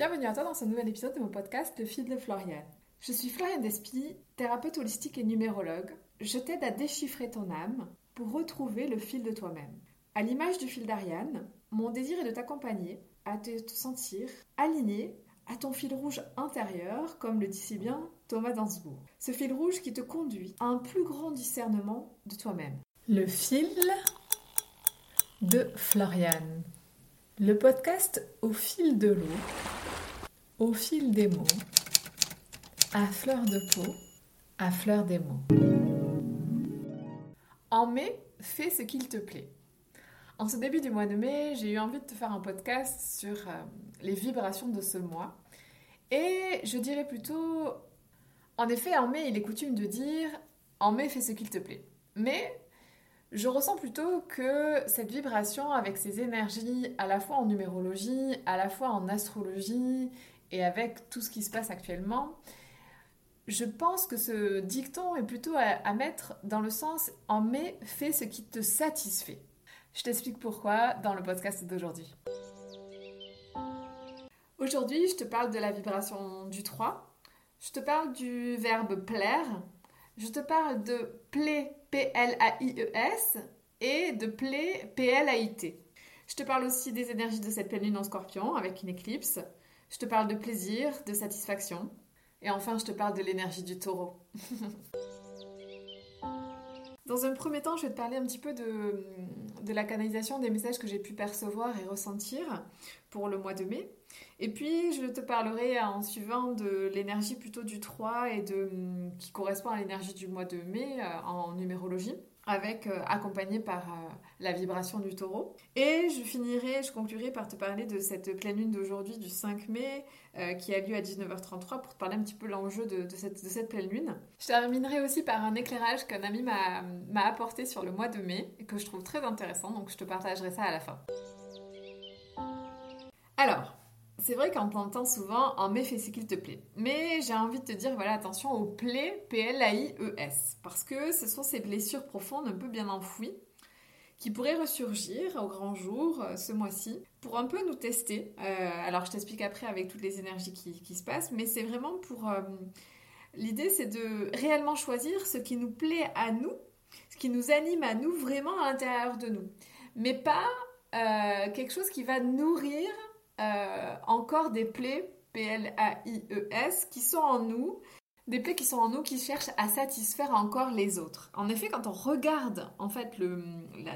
Bienvenue à toi dans ce nouvel épisode de mon podcast Le fil de Floriane. Je suis Floriane Despy, thérapeute holistique et numérologue. Je t'aide à déchiffrer ton âme pour retrouver le fil de toi-même. À l'image du fil d'Ariane, mon désir est de t'accompagner à te sentir aligné à ton fil rouge intérieur, comme le dit si bien Thomas Dansbourg. Ce fil rouge qui te conduit à un plus grand discernement de toi-même. Le fil de Floriane. Le podcast au fil de l'eau, au fil des mots, à fleur de peau, à fleur des mots. En mai, fais ce qu'il te plaît. En ce début du mois de mai, j'ai eu envie de te faire un podcast sur euh, les vibrations de ce mois. Et je dirais plutôt, en effet, en mai, il est coutume de dire, en mai, fais ce qu'il te plaît. Mais je ressens plutôt que cette vibration avec ces énergies, à la fois en numérologie, à la fois en astrologie et avec tout ce qui se passe actuellement, je pense que ce dicton est plutôt à, mettre dans le sens en mai, fais ce qui te satisfait. Je t'explique pourquoi dans le podcast d'aujourd'hui. Aujourd'hui, je te parle de la vibration du 3. Je te parle du verbe plaire. Je te parle de plaie P-L-A-I-E-S, et de Play, P-L-A-I-T. Je te parle aussi des énergies de cette pleine lune en scorpion avec une éclipse. Je te parle de plaisir, de satisfaction. Et enfin, je te parle de l'énergie du taureau. Dans un premier temps, je vais te parler un petit peu de, de la canalisation des messages que j'ai pu percevoir et ressentir pour le mois de mai. Et puis, je te parlerai en suivant de l'énergie plutôt du 3 et de, qui correspond à l'énergie du mois de mai euh, en numérologie avec euh, par euh, la vibration du taureau. Et je finirai, je conclurai par te parler de cette pleine lune d'aujourd'hui du 5 mai qui a lieu à 19h33 pour te parler un petit peu l'enjeu de, cette, de, cette, pleine lune. Je terminerai aussi par un éclairage qu'un ami m'a apporté sur le mois de mai et que je trouve très intéressant, donc je te partagerai ça à la fin. Alors, c'est vrai qu'on t'entend souvent en mai fais ce qu'il te plaît. Mais j'ai envie de te dire, voilà, attention aux plaies, P-L-A-I-E-S. Parce que ce sont ces blessures profondes un peu bien enfouies qui pourraient ressurgir au grand jour euh, ce mois-ci pour un peu nous tester. Euh, alors je t'explique après avec toutes les énergies qui, se passent, mais c'est vraiment pour... Euh, l'idée c'est de réellement choisir ce qui nous plaît à nous, ce qui nous anime à nous vraiment à l'intérieur de nous. Mais pas quelque chose qui va nourrir euh, encore des plaies, P-L-A-I-E-S, qui sont en nous, des plaies qui sont en nous qui cherchent à satisfaire encore les autres. En effet, quand on regarde en fait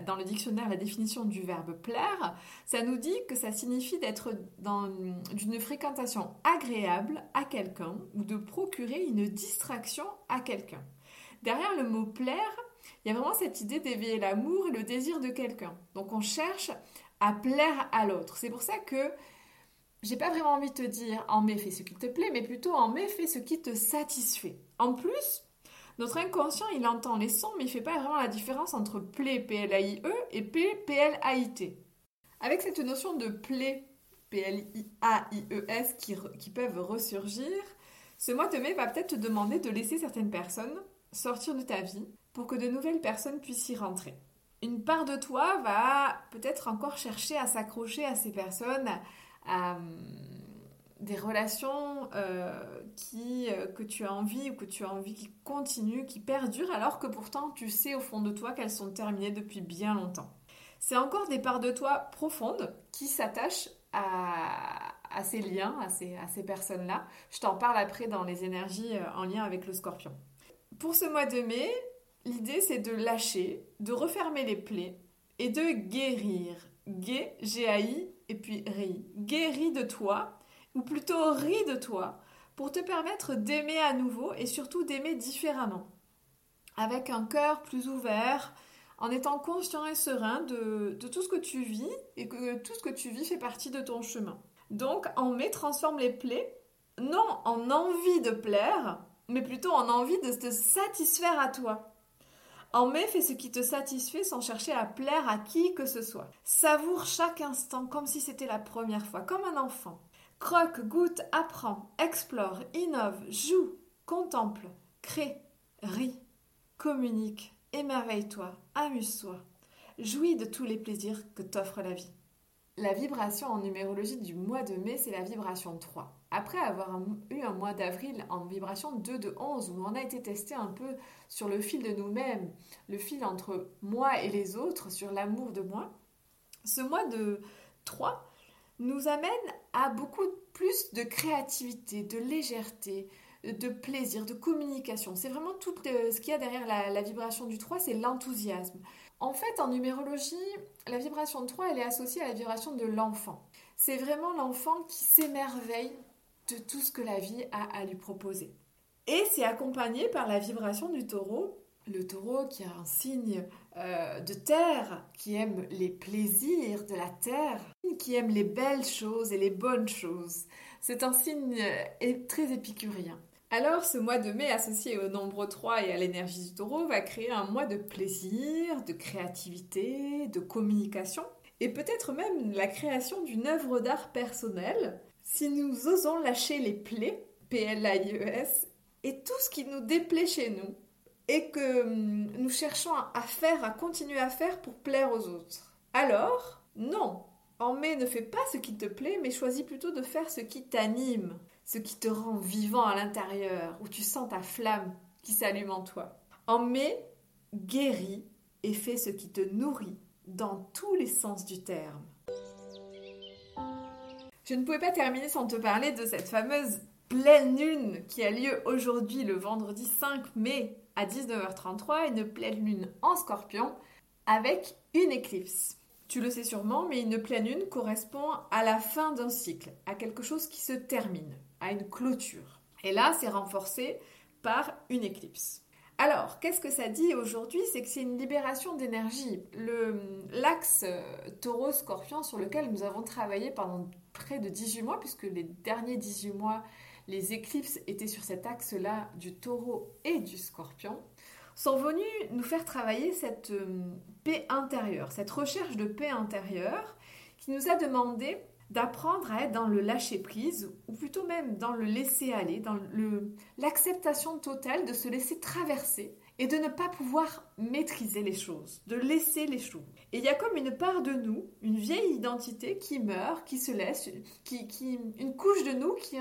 dans le dictionnaire la définition du verbe plaire, ça nous dit que ça signifie d'être dans d'une fréquentation agréable à quelqu'un ou de procurer une distraction à quelqu'un. Derrière le mot plaire, il y a vraiment cette idée d'éveiller l'amour et le désir de quelqu'un. Donc on cherche à plaire à l'autre. C'est pour ça que j'ai pas vraiment envie de te dire en mai fais ce qui te plaît, mais plutôt en mai fais ce qui te satisfait. En plus, notre inconscient, il entend les sons, mais il fait pas vraiment la différence entre plaît, P-L-A-I-E, et P, P-L-A-I-T. Avec cette notion de plaît, P-L-I-A-I-E-S, qui, qui peuvent ressurgir, ce mois de mai va peut-être te demander de laisser certaines personnes sortir de ta vie pour que de nouvelles personnes puissent y rentrer. Une part de toi va peut-être encore chercher à s'accrocher à ces personnes, à des relations euh, qui, euh, que tu as envie ou que tu as envie qui continuent, qui perdurent, alors que pourtant tu sais au fond de toi qu'elles sont terminées depuis bien longtemps. C'est encore des parts de toi profondes qui s'attachent à, à, ces liens, à ces, à ces personnes-là. Je t'en parle après dans les énergies euh, en lien avec le scorpion. Pour ce mois de mai, l'idée c'est de lâcher, de refermer les plaies et de guérir. Gai, G-A-I, et puis ris. Guéris de toi, ou plutôt ris de toi, pour te permettre d'aimer à nouveau et surtout d'aimer différemment. Avec un cœur plus ouvert, en étant conscient et serein de, tout ce que tu vis et que tout ce que tu vis fait partie de ton chemin. Donc, en mai, transforme les plaies, non en envie de plaire, mais plutôt en envie de te satisfaire à toi. En mai, fais ce qui te satisfait sans chercher à plaire à qui que ce soit. Savoure chaque instant comme si c'était la première fois, comme un enfant. Croque, goûte, apprends, explore, innove, joue, contemple, crée, rit, communique, émerveille-toi, amuse-toi. Jouis de tous les plaisirs que t'offre la vie. la vibration en numérologie du mois de mai, c'est la vibration 3. Après avoir eu un mois d'avril en vibration 2 de 11, où on a été testé un peu sur le fil de nous-mêmes, le fil entre moi et les autres, sur l'amour de moi, ce mois de 3 nous amène à beaucoup plus de créativité, de légèreté, de plaisir, de communication. C'est vraiment tout euh, ce qu'il y a derrière la, vibration du 3, c'est l'enthousiasme. En fait, en numérologie, la vibration de 3, elle est associée à la vibration de l'enfant. C'est vraiment l'enfant qui s'émerveille de tout ce que la vie a à lui proposer. Et c'est accompagné par la vibration du taureau. Le taureau qui a un signe euh, de terre, qui aime les plaisirs de la terre, qui aime les belles choses et les bonnes choses. C'est un signe euh, très épicurien. Alors, ce mois de mai associé au nombre 3 et à l'énergie du taureau va créer un mois de plaisir, de créativité, de communication et peut-être même la création d'une œuvre d'art personnelle si nous osons lâcher les plaies, P-L-A-I-E-S, et tout ce qui nous déplaît chez nous et que hum, nous cherchons à faire, à continuer à faire pour plaire aux autres. Alors, non, en mai, ne fais pas ce qui te plaît, mais choisis plutôt de faire ce qui t'anime, ce qui te rend vivant à l'intérieur, où tu sens ta flamme qui s'allume en toi. En mai, guéris et fais ce qui te nourrit dans tous les sens du terme. Je ne pouvais pas terminer sans te parler de cette fameuse pleine lune qui a lieu aujourd'hui le vendredi 5 mai à 19h33, une pleine lune en scorpion avec une éclipse. Tu le sais sûrement, mais une pleine lune correspond à la fin d'un cycle, à quelque chose qui se termine, à une clôture. Et là, c'est renforcé par une éclipse. Alors, qu'est-ce que ça dit aujourd'hui? C'est que c'est une libération d'énergie. L'axe euh, taureau-scorpion sur lequel nous avons travaillé pendant près de 18 mois, puisque les derniers 18 mois, les éclipses étaient sur cet axe-là du taureau et du scorpion, sont venus nous faire travailler cette euh, paix intérieure, cette recherche de paix intérieure qui nous a demandé d'apprendre à être dans le lâcher-prise, ou plutôt même dans le laisser-aller, dans l'acceptation totale de se laisser traverser et de ne pas pouvoir maîtriser les choses, de laisser les choses. Et il y a comme une part de nous, une vieille identité qui meurt, qui se laisse, qui, une couche de nous qui,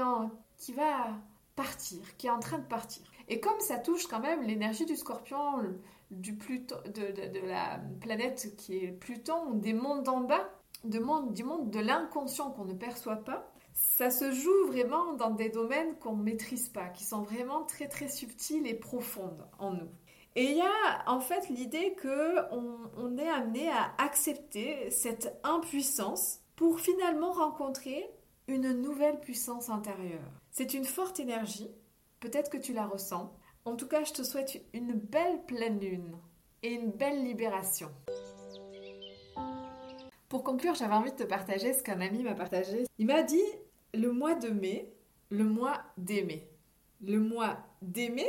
va partir, qui est en train de partir. Et comme ça touche quand même l'énergie du scorpion, du Pluton, de, la planète qui est Pluton, des mondes d'en bas, du monde de l'inconscient qu'on ne perçoit pas, ça se joue vraiment dans des domaines qu'on ne maîtrise pas, qui sont vraiment très très subtils et profondes en nous. Et il y a en fait l'idée que on est amené à accepter cette impuissance pour finalement rencontrer une nouvelle puissance intérieure. C'est une forte énergie, peut-être que tu la ressens. En tout cas, je te souhaite une belle pleine lune et une belle libération. Pour conclure, j'avais envie de te partager ce qu'un ami m'a partagé. Il m'a dit le mois de mai, le mois d'aimer. Le mois d'aimer,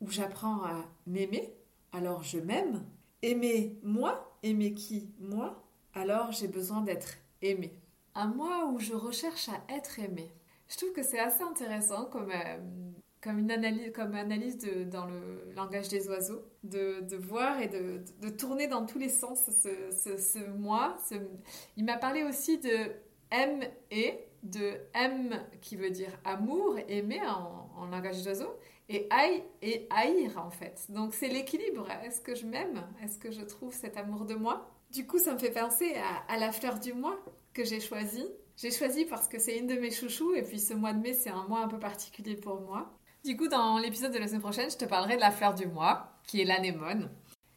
où j'apprends à m'aimer, alors je m'aime. Aimer moi, aimer qui Moi, alors j'ai besoin d'être aimé. Un mois où je recherche à être aimé. Je trouve que c'est assez intéressant comme, euh, comme une analyse, comme analyse de, dans le langage des oiseaux, de, voir et de, tourner dans tous les sens ce, moi. Il m'a parlé aussi de M et, de M qui veut dire amour, aimer en, en langage des oiseaux, et aïe et haïr en fait. Donc c'est l'équilibre. Est-ce que je m'aime? Est-ce que je trouve cet amour de moi? Du coup, ça me fait penser à, à la fleur du mois que j'ai choisie. J'ai choisi parce que c'est une de mes chouchous et puis ce mois de mai, c'est un mois un peu particulier pour moi. Du coup, dans l'épisode de la semaine prochaine, je te parlerai de la fleur du mois, qui est l'anémone.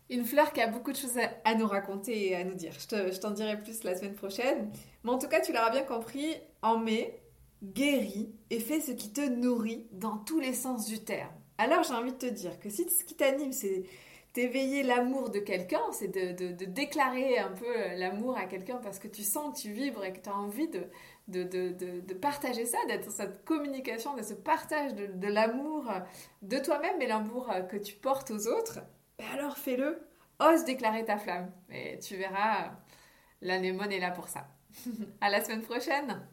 Une fleur qui a beaucoup de choses à, nous raconter et à nous dire. Je t'en dirai plus la semaine prochaine. Mais en tout cas, tu l'auras bien compris, en mai, guéris et fais ce qui te nourrit dans tous les sens du terme. Alors j'ai envie de te dire que si ce qui t'anime, c'est d'éveiller l'amour de quelqu'un, c'est de, déclarer un peu l'amour à quelqu'un parce que tu sens que tu vibres et que tu as envie de, partager ça, d'être cette communication, de ce partage de, l'amour de toi-même et l'amour que tu portes aux autres, ben alors fais-le. Ose déclarer ta flamme et tu verras, l'anémone est là pour ça. à la semaine prochaine